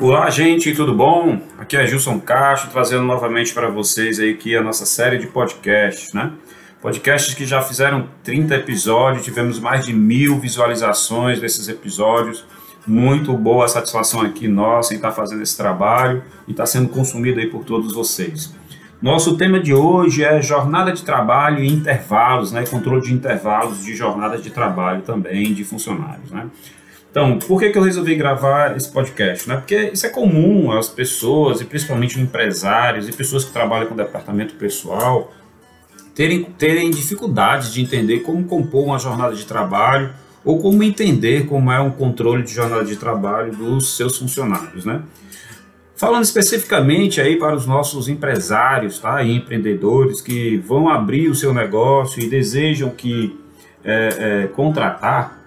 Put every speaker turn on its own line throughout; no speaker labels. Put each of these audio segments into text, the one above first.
Olá, gente, tudo bom? Aqui é Gilson Castro, trazendo novamente para vocês aí a nossa série de podcasts, né? Podcasts que já fizeram 30 episódios, tivemos mais de mil visualizações desses episódios. Muito boa a satisfação aqui nossa em estar fazendo esse trabalho e estar sendo consumido aí por todos vocês. Nosso tema de hoje é jornada de trabalho e intervalos, né? Controle de intervalos de jornada de trabalho também de funcionários, né? Então, por que, que eu resolvi gravar esse podcast? Né? Porque isso é comum às pessoas, e principalmente empresários e pessoas que trabalham com departamento pessoal, terem, terem dificuldades de entender como compor uma jornada de trabalho ou como entender como é um controle de jornada de trabalho dos seus funcionários. Né? Falando especificamente aí para os nossos empresários tá? e empreendedores que vão abrir o seu negócio e desejam que é, é, contratar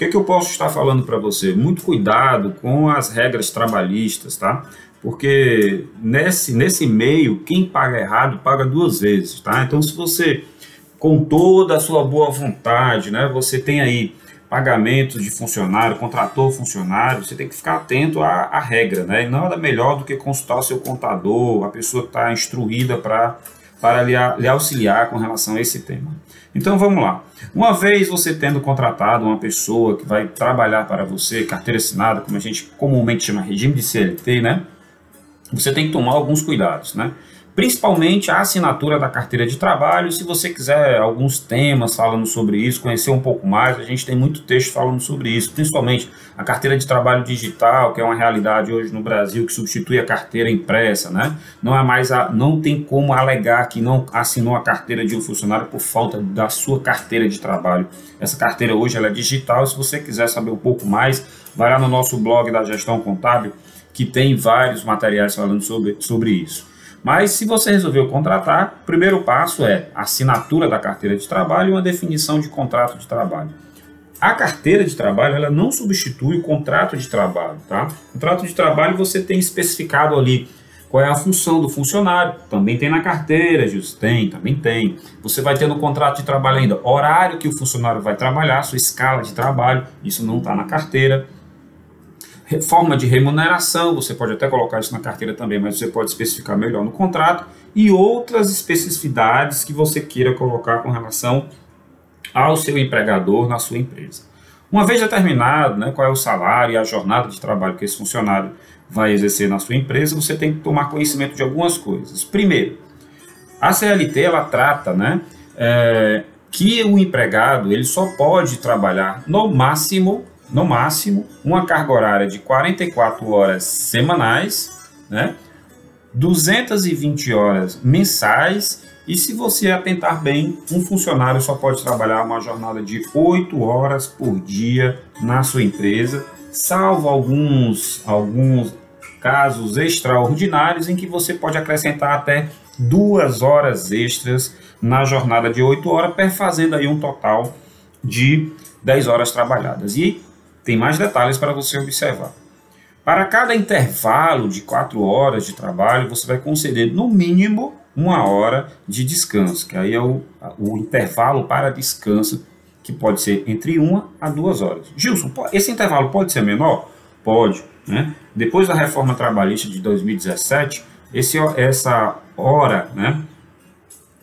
que, que eu posso estar falando para você? Muito cuidado com as regras trabalhistas, tá? Porque nesse, nesse meio, quem paga errado paga duas vezes, tá? Então, se você, com toda a sua boa vontade, né, você tem aí pagamentos de funcionário, contratou funcionário, você tem que ficar atento à, à regra, né? E nada melhor do que consultar o seu contador, a pessoa que está instruída para para lhe, lhe auxiliar com relação a esse tema. Então vamos lá. Uma vez você tendo contratado uma pessoa que vai trabalhar para você, carteira assinada, como a gente comumente chama regime de CLT, né? Você tem que tomar alguns cuidados, né? Principalmente a assinatura da carteira de trabalho. Se você quiser alguns temas falando sobre isso, conhecer um pouco mais, a gente tem muito texto falando sobre isso, principalmente a carteira de trabalho digital, que é uma realidade hoje no Brasil que substitui a carteira impressa, né? Não é mais a, não tem como alegar que não assinou a carteira de um funcionário por falta da sua carteira de trabalho. Essa carteira hoje ela é digital. Se você quiser saber um pouco mais, vai lá no nosso blog da Gestão Contábil, que tem vários materiais falando sobre, sobre isso. Mas se você resolveu contratar, o primeiro passo é assinatura da carteira de trabalho e uma definição de contrato de trabalho. A carteira de trabalho ela não substitui o contrato de trabalho, tá? O contrato de trabalho você tem especificado ali qual é a função do funcionário. Também tem na carteira, Gilson. Tem, também tem. Você vai ter no contrato de trabalho ainda horário que o funcionário vai trabalhar, sua escala de trabalho. Isso não está na carteira forma de remuneração, você pode até colocar isso na carteira também, mas você pode especificar melhor no contrato, e outras especificidades que você queira colocar com relação ao seu empregador na sua empresa. Uma vez determinado né, qual é o salário e a jornada de trabalho que esse funcionário vai exercer na sua empresa, você tem que tomar conhecimento de algumas coisas. Primeiro, a CLT ela trata né, é, que o empregado ele só pode trabalhar no máximo no máximo, uma carga horária de 44 horas semanais, né? 220 horas mensais e se você atentar bem, um funcionário só pode trabalhar uma jornada de 8 horas por dia na sua empresa, salvo alguns, alguns casos extraordinários em que você pode acrescentar até duas horas extras na jornada de 8 horas, fazendo aí um total de 10 horas trabalhadas. E tem mais detalhes para você observar. Para cada intervalo de 4 horas de trabalho, você vai conceder no mínimo uma hora de descanso, que aí é o, o intervalo para descanso, que pode ser entre uma a duas horas. Gilson, esse intervalo pode ser menor? Pode. Né? Depois da reforma trabalhista de 2017, esse, essa hora né,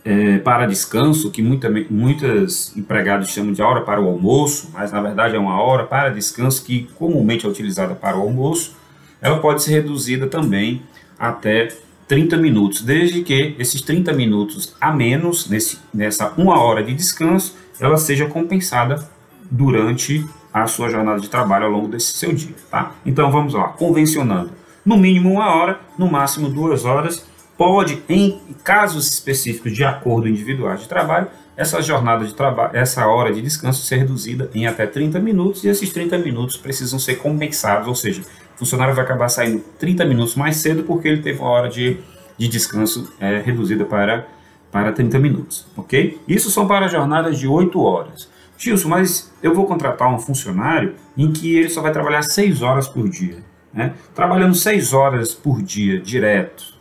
é, para descanso, que muita, muitas empregados chamam de hora para o almoço, mas na verdade é uma hora para descanso que comumente é utilizada para o almoço, ela pode ser reduzida também até 30 minutos, desde que esses 30 minutos a menos, nesse, nessa uma hora de descanso, ela seja compensada durante a sua jornada de trabalho ao longo desse seu dia, tá? Então vamos lá, convencionando, no mínimo uma hora, no máximo duas horas, pode, em casos específicos de acordo individual de trabalho, essa jornada de trabalho, essa hora de descanso ser reduzida em até 30 minutos e esses 30 minutos precisam ser compensados, ou seja, o funcionário vai acabar saindo 30 minutos mais cedo porque ele teve uma hora de, de descanso é, reduzida para, para 30 minutos, ok? Isso são para jornadas de 8 horas. Gilson, mas eu vou contratar um funcionário em que ele só vai trabalhar 6 horas por dia. Né? Trabalhando 6 horas por dia direto,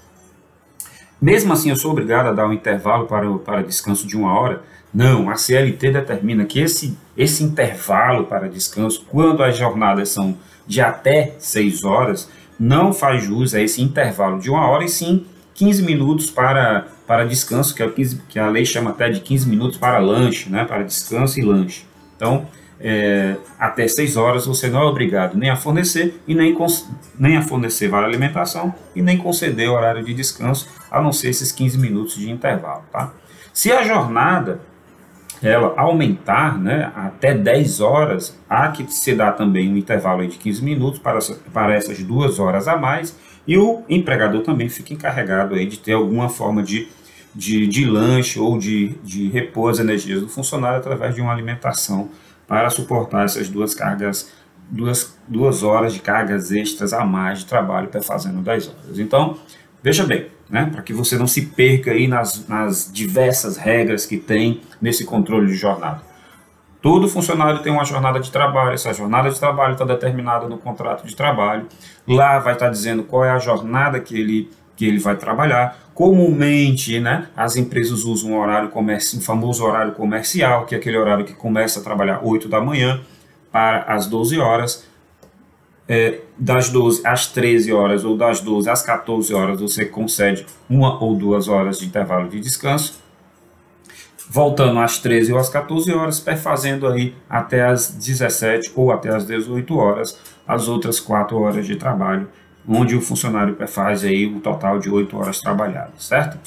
mesmo assim, eu sou obrigado a dar um intervalo para, o, para descanso de uma hora? Não, a CLT determina que esse, esse intervalo para descanso, quando as jornadas são de até seis horas, não faz jus a esse intervalo de uma hora e sim 15 minutos para, para descanso, que, é 15, que a lei chama até de 15 minutos para lanche, né, para descanso e lanche. Então, é, até 6 horas você não é obrigado nem a fornecer e nem, nem a fornecer vale alimentação e nem conceder horário de descanso, a não ser esses 15 minutos de intervalo. Tá? Se a jornada ela aumentar né, até 10 horas, há que se dar também um intervalo de 15 minutos para, para essas duas horas a mais, e o empregador também fica encarregado aí de ter alguma forma de, de, de lanche ou de, de repor as energias do funcionário através de uma alimentação para suportar essas duas cargas, duas, duas horas de cargas extras a mais de trabalho para fazendo 10 horas. Então, veja bem, né, para que você não se perca aí nas, nas diversas regras que tem nesse controle de jornada. Todo funcionário tem uma jornada de trabalho, essa jornada de trabalho está determinada no contrato de trabalho. Lá vai estar tá dizendo qual é a jornada que ele, que ele vai trabalhar. Comumente, né, as empresas usam um horário comercial, um famoso horário comercial, que é aquele horário que começa a trabalhar 8 da manhã para as 12 horas é, das 12 às 13 horas ou das 12 às 14 horas você concede uma ou duas horas de intervalo de descanso, voltando às 13 ou às 14 horas, perfazendo aí até as 17 ou até as 18 horas as outras 4 horas de trabalho, onde o funcionário perfaz aí o total de 8 horas trabalhadas, certo?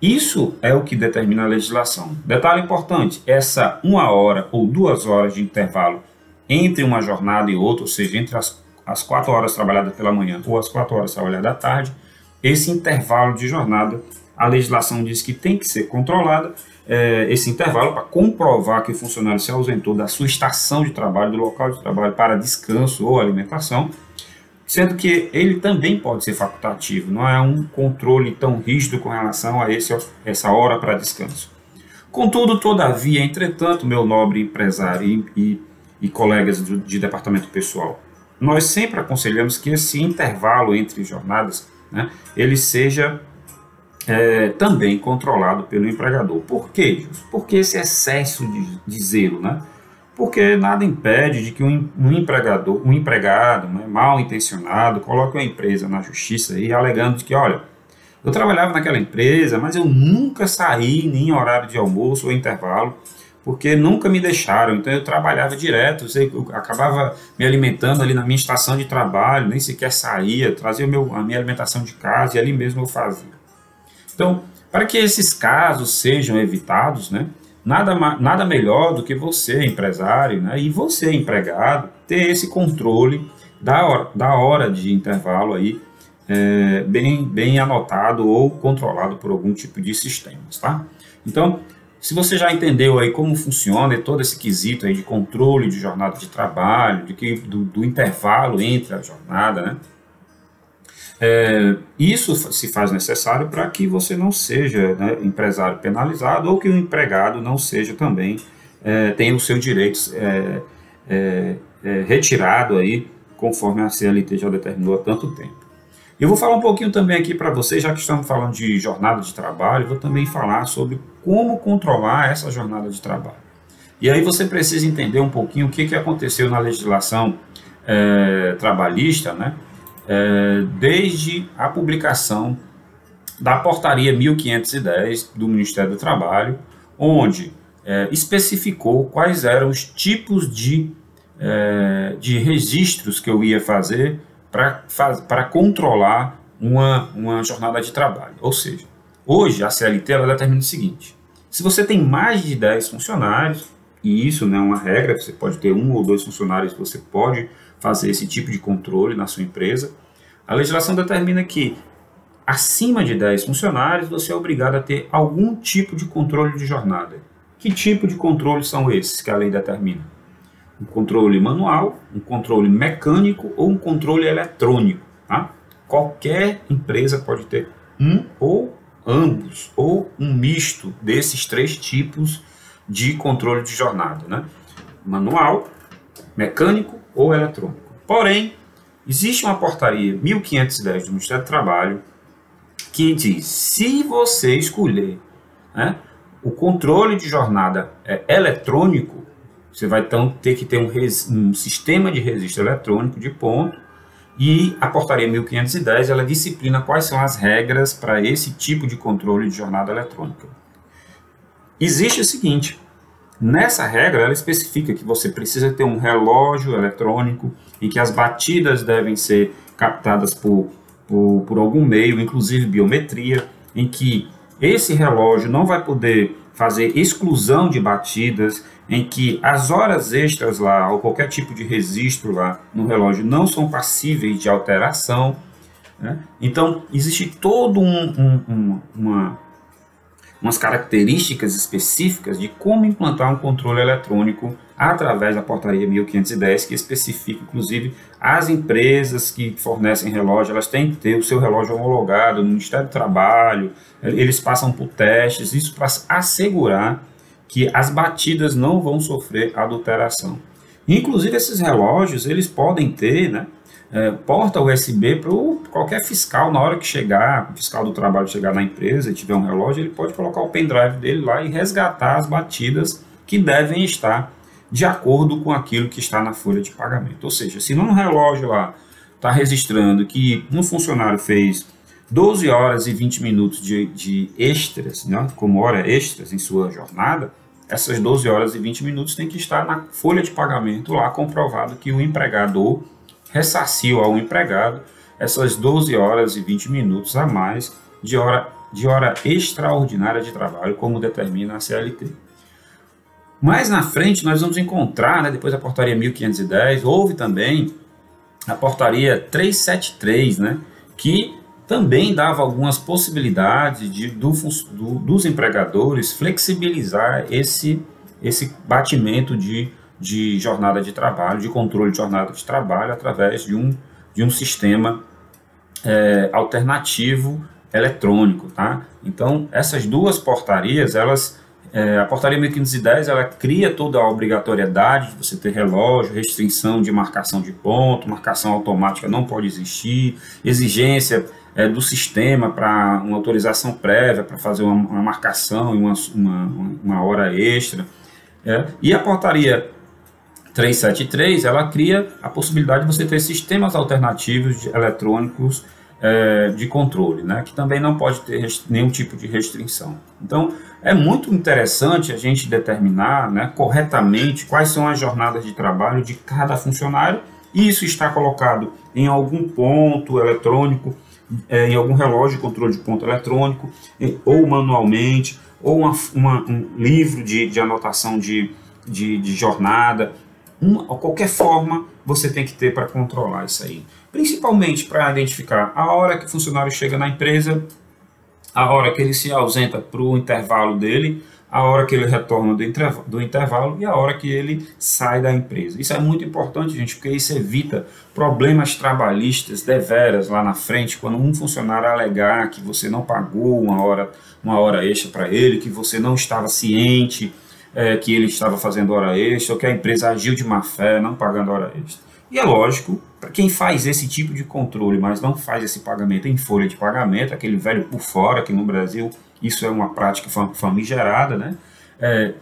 Isso é o que determina a legislação. Detalhe importante: essa uma hora ou duas horas de intervalo entre uma jornada e outra, ou seja, entre as as quatro horas trabalhadas pela manhã ou as quatro horas trabalhadas à tarde, esse intervalo de jornada, a legislação diz que tem que ser controlada, é, esse intervalo para comprovar que o funcionário se ausentou da sua estação de trabalho, do local de trabalho para descanso ou alimentação, sendo que ele também pode ser facultativo, não é um controle tão rígido com relação a esse, essa hora para descanso. Contudo, todavia, entretanto, meu nobre empresário e, e, e colegas de, de departamento pessoal, nós sempre aconselhamos que esse intervalo entre jornadas, né, ele seja é, também controlado pelo empregador. Por quê? Porque esse excesso de, de zelo, né? Porque nada impede de que um, um empregador, um empregado né, mal intencionado, coloque uma empresa na justiça e alegando que, olha, eu trabalhava naquela empresa, mas eu nunca saí nem em horário de almoço ou intervalo porque nunca me deixaram. Então eu trabalhava direto, eu acabava me alimentando ali na minha estação de trabalho, nem sequer saía, trazia meu, a minha alimentação de casa e ali mesmo eu fazia. Então, para que esses casos sejam evitados, né, nada, nada melhor do que você, empresário, né, e você, empregado, ter esse controle da hora, da hora de intervalo aí, é, bem, bem anotado ou controlado por algum tipo de sistemas, tá? Então, se você já entendeu aí como funciona todo esse quesito aí de controle de jornada de trabalho, de que, do, do intervalo entre a jornada, né? É, isso se faz necessário para que você não seja né, empresário penalizado ou que o empregado não seja também, é, tenha direitos é, é, é retirado aí, conforme a CLT já determinou há tanto tempo. Eu vou falar um pouquinho também aqui para vocês, já que estamos falando de jornada de trabalho, vou também falar sobre como controlar essa jornada de trabalho. E aí você precisa entender um pouquinho o que, que aconteceu na legislação é, trabalhista, né? É, desde a publicação da portaria 1510 do Ministério do Trabalho, onde é, especificou quais eram os tipos de, é, de registros que eu ia fazer para controlar uma, uma jornada de trabalho. Ou seja, hoje a CLT ela determina o seguinte: se você tem mais de 10 funcionários, e isso não é uma regra, você pode ter um ou dois funcionários, você pode fazer esse tipo de controle na sua empresa, a legislação determina que acima de 10 funcionários você é obrigado a ter algum tipo de controle de jornada. Que tipo de controle são esses que a lei determina? um controle manual, um controle mecânico ou um controle eletrônico. Tá? Qualquer empresa pode ter um ou ambos, ou um misto desses três tipos de controle de jornada, né? manual, mecânico ou eletrônico. Porém, existe uma portaria 1510 do Ministério do Trabalho que diz: se você escolher né, o controle de jornada é, eletrônico, você vai então ter que ter um, um sistema de registro eletrônico de ponto E a portaria 1510 ela disciplina quais são as regras para esse tipo de controle de jornada eletrônica. Existe o seguinte: nessa regra ela especifica que você precisa ter um relógio eletrônico em que as batidas devem ser captadas por, por, por algum meio, inclusive biometria, em que esse relógio não vai poder fazer exclusão de batidas, em que as horas extras lá, ou qualquer tipo de registro lá no relógio, não são passíveis de alteração. Né? Então, existe todo um, um, um, uma, umas características específicas de como implantar um controle eletrônico através da portaria 1510, que especifica, inclusive, as empresas que fornecem relógio, elas têm que ter o seu relógio homologado no Ministério do Trabalho, eles passam por testes, isso para assegurar que as batidas não vão sofrer adulteração. Inclusive, esses relógios, eles podem ter, né, é, porta USB para qualquer fiscal, na hora que chegar, o fiscal do trabalho chegar na empresa e tiver um relógio, ele pode colocar o pendrive dele lá e resgatar as batidas que devem estar de acordo com aquilo que está na folha de pagamento. Ou seja, se num relógio lá está registrando que um funcionário fez 12 horas e 20 minutos de, de extras, né, como hora extras em sua jornada, essas 12 horas e 20 minutos tem que estar na folha de pagamento lá comprovado que o empregador ressarciu ao empregado essas 12 horas e 20 minutos a mais de hora, de hora extraordinária de trabalho, como determina a CLT. Mais na frente, nós vamos encontrar, né, depois da portaria 1510, houve também a portaria 373, né, que também dava algumas possibilidades de, do, do, dos empregadores flexibilizar esse, esse batimento de de jornada de trabalho, de controle de jornada de trabalho através de um, de um sistema é, alternativo eletrônico, tá? Então, essas duas portarias, elas, é, a portaria 1510, ela cria toda a obrigatoriedade de você ter relógio, restrição de marcação de ponto, marcação automática não pode existir, exigência é, do sistema para uma autorização prévia para fazer uma, uma marcação e uma, uma, uma hora extra. É, e a portaria 373, ela cria a possibilidade de você ter sistemas alternativos de eletrônicos é, de controle, né, que também não pode ter nenhum tipo de restrição. Então, é muito interessante a gente determinar né, corretamente quais são as jornadas de trabalho de cada funcionário, e isso está colocado em algum ponto eletrônico, é, em algum relógio de controle de ponto eletrônico, ou manualmente, ou uma, uma, um livro de, de anotação de, de, de jornada, uma, qualquer forma você tem que ter para controlar isso aí. Principalmente para identificar a hora que o funcionário chega na empresa, a hora que ele se ausenta para o intervalo dele, a hora que ele retorna do intervalo, do intervalo e a hora que ele sai da empresa. Isso é muito importante, gente, porque isso evita problemas trabalhistas deveras lá na frente, quando um funcionário alegar que você não pagou uma hora, uma hora extra para ele, que você não estava ciente é, que ele estava fazendo hora extra ou que a empresa agiu de má fé, não pagando hora extra. E é lógico, para quem faz esse tipo de controle, mas não faz esse pagamento em folha de pagamento, aquele velho por fora, que no Brasil isso é uma prática famigerada, né? É,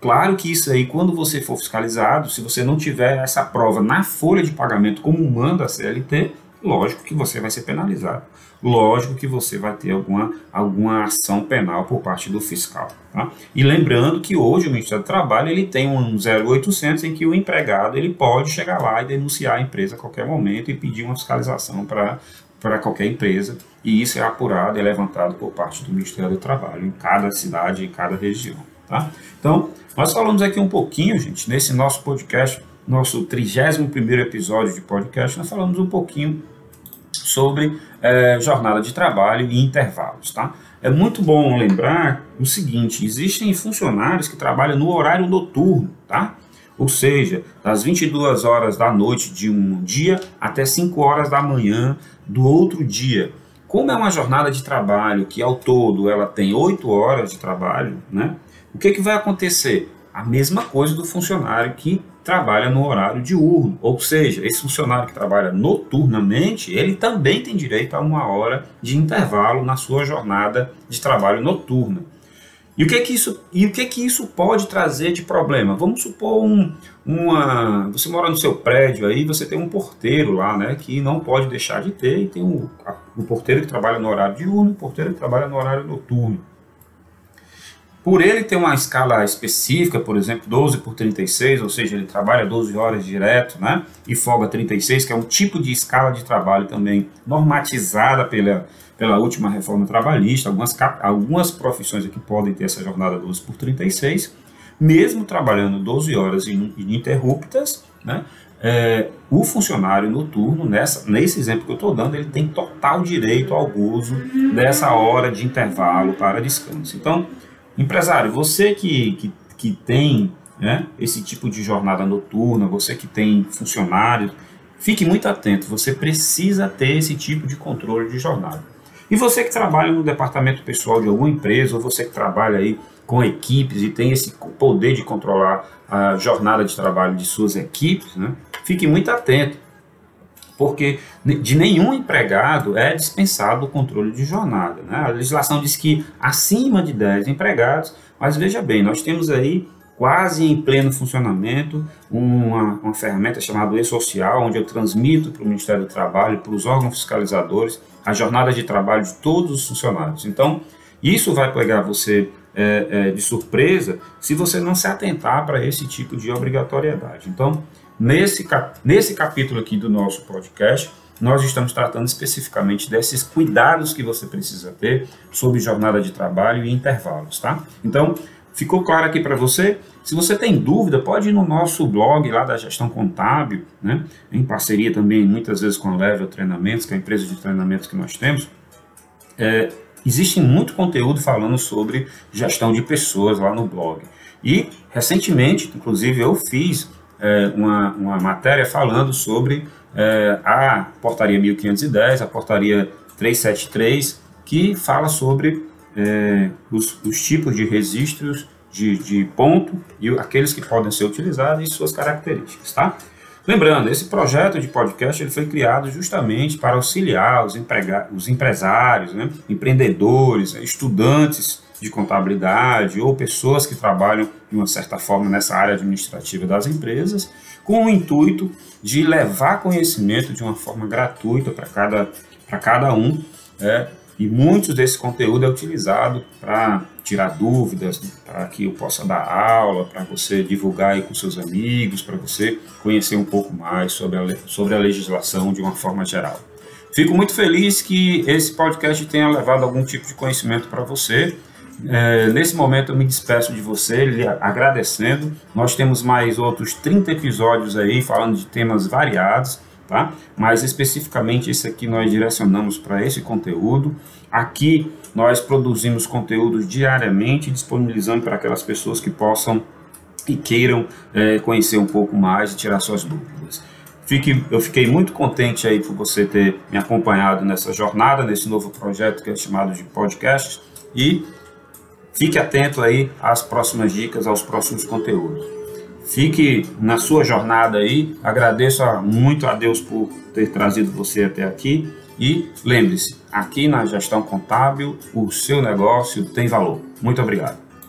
claro que isso aí, quando você for fiscalizado, se você não tiver essa prova na folha de pagamento como manda a CLT, lógico que você vai ser penalizado lógico que você vai ter alguma, alguma ação penal por parte do fiscal. Tá? E lembrando que hoje o Ministério do Trabalho ele tem um 0800 em que o empregado ele pode chegar lá e denunciar a empresa a qualquer momento e pedir uma fiscalização para para qualquer empresa, e isso é apurado e levantado por parte do Ministério do Trabalho em cada cidade, em cada região. Tá? Então, nós falamos aqui um pouquinho, gente, nesse nosso podcast, nosso 31 episódio de podcast, nós falamos um pouquinho sobre é, jornada de trabalho e intervalos. Tá? É muito bom lembrar o seguinte: existem funcionários que trabalham no horário noturno, tá? ou seja, das 22 horas da noite de um dia até 5 horas da manhã do outro dia. Como é uma jornada de trabalho que ao todo ela tem 8 horas de trabalho, né? o que, que vai acontecer? A mesma coisa do funcionário que trabalha no horário diurno, ou seja, esse funcionário que trabalha noturnamente, ele também tem direito a uma hora de intervalo na sua jornada de trabalho noturna. E o que é que isso, e o que é que isso pode trazer de problema? Vamos supor um, uma, você mora no seu prédio aí, você tem um porteiro lá, né, que não pode deixar de ter, e tem o, o porteiro que trabalha no horário diurno, o porteiro que trabalha no horário noturno. Por ele ter uma escala específica, por exemplo, 12 por 36, ou seja, ele trabalha 12 horas direto, né? E folga 36, que é um tipo de escala de trabalho também normatizada pela, pela última reforma trabalhista. Algumas, algumas profissões aqui podem ter essa jornada 12 por 36, mesmo trabalhando 12 horas ininterruptas, né? É, o funcionário noturno, nessa, nesse exemplo que eu estou dando, ele tem total direito ao uso dessa hora de intervalo para descanso. Então, Empresário, você que, que, que tem né, esse tipo de jornada noturna, você que tem funcionários, fique muito atento, você precisa ter esse tipo de controle de jornada. E você que trabalha no departamento pessoal de alguma empresa, ou você que trabalha aí com equipes e tem esse poder de controlar a jornada de trabalho de suas equipes, né, fique muito atento porque de nenhum empregado é dispensado o controle de jornada. Né? A legislação diz que acima de 10 empregados, mas veja bem, nós temos aí quase em pleno funcionamento uma, uma ferramenta chamada e-social, onde eu transmito para o Ministério do Trabalho, para os órgãos fiscalizadores, a jornada de trabalho de todos os funcionários. Então, isso vai pegar você é, é, de surpresa se você não se atentar para esse tipo de obrigatoriedade. Então, Nesse, nesse capítulo aqui do nosso podcast, nós estamos tratando especificamente desses cuidados que você precisa ter sobre jornada de trabalho e intervalos, tá? Então, ficou claro aqui para você? Se você tem dúvida, pode ir no nosso blog lá da Gestão Contábil, né? Em parceria também, muitas vezes, com a Level Treinamentos, que é a empresa de treinamentos que nós temos. É, existe muito conteúdo falando sobre gestão de pessoas lá no blog. E, recentemente, inclusive, eu fiz é, uma, uma matéria falando sobre é, a portaria 1510, a portaria 373, que fala sobre é, os, os, tipos de registros de, de, ponto e aqueles que podem ser utilizados e suas características, tá? Lembrando, esse projeto de podcast ele foi criado justamente para auxiliar os, os empresários, né, empreendedores, estudantes de contabilidade ou pessoas que trabalham de uma certa forma nessa área administrativa das empresas, com o intuito de levar conhecimento de uma forma gratuita para cada, cada um. É, e muitos desse conteúdo é utilizado para tirar dúvidas, para que eu possa dar aula, para você divulgar aí com seus amigos, para você conhecer um pouco mais sobre a, sobre a legislação de uma forma geral. Fico muito feliz que esse podcast tenha levado algum tipo de conhecimento para você é, nesse momento eu me despeço de você, lhe agradecendo. Nós temos mais outros 30 episódios aí falando de temas variados, tá? Mas especificamente esse aqui nós direcionamos para esse conteúdo. Aqui nós produzimos conteúdos diariamente, disponibilizando para aquelas pessoas que possam e queiram é, conhecer um pouco mais e tirar suas dúvidas. Fique, eu fiquei muito contente aí por você ter me acompanhado nessa jornada, nesse novo projeto que é chamado de podcast e Fique atento aí às próximas dicas, aos próximos conteúdos. Fique na sua jornada aí. Agradeço muito a Deus por ter trazido você até aqui. E lembre-se, aqui na gestão contábil, o seu negócio tem valor. Muito obrigado.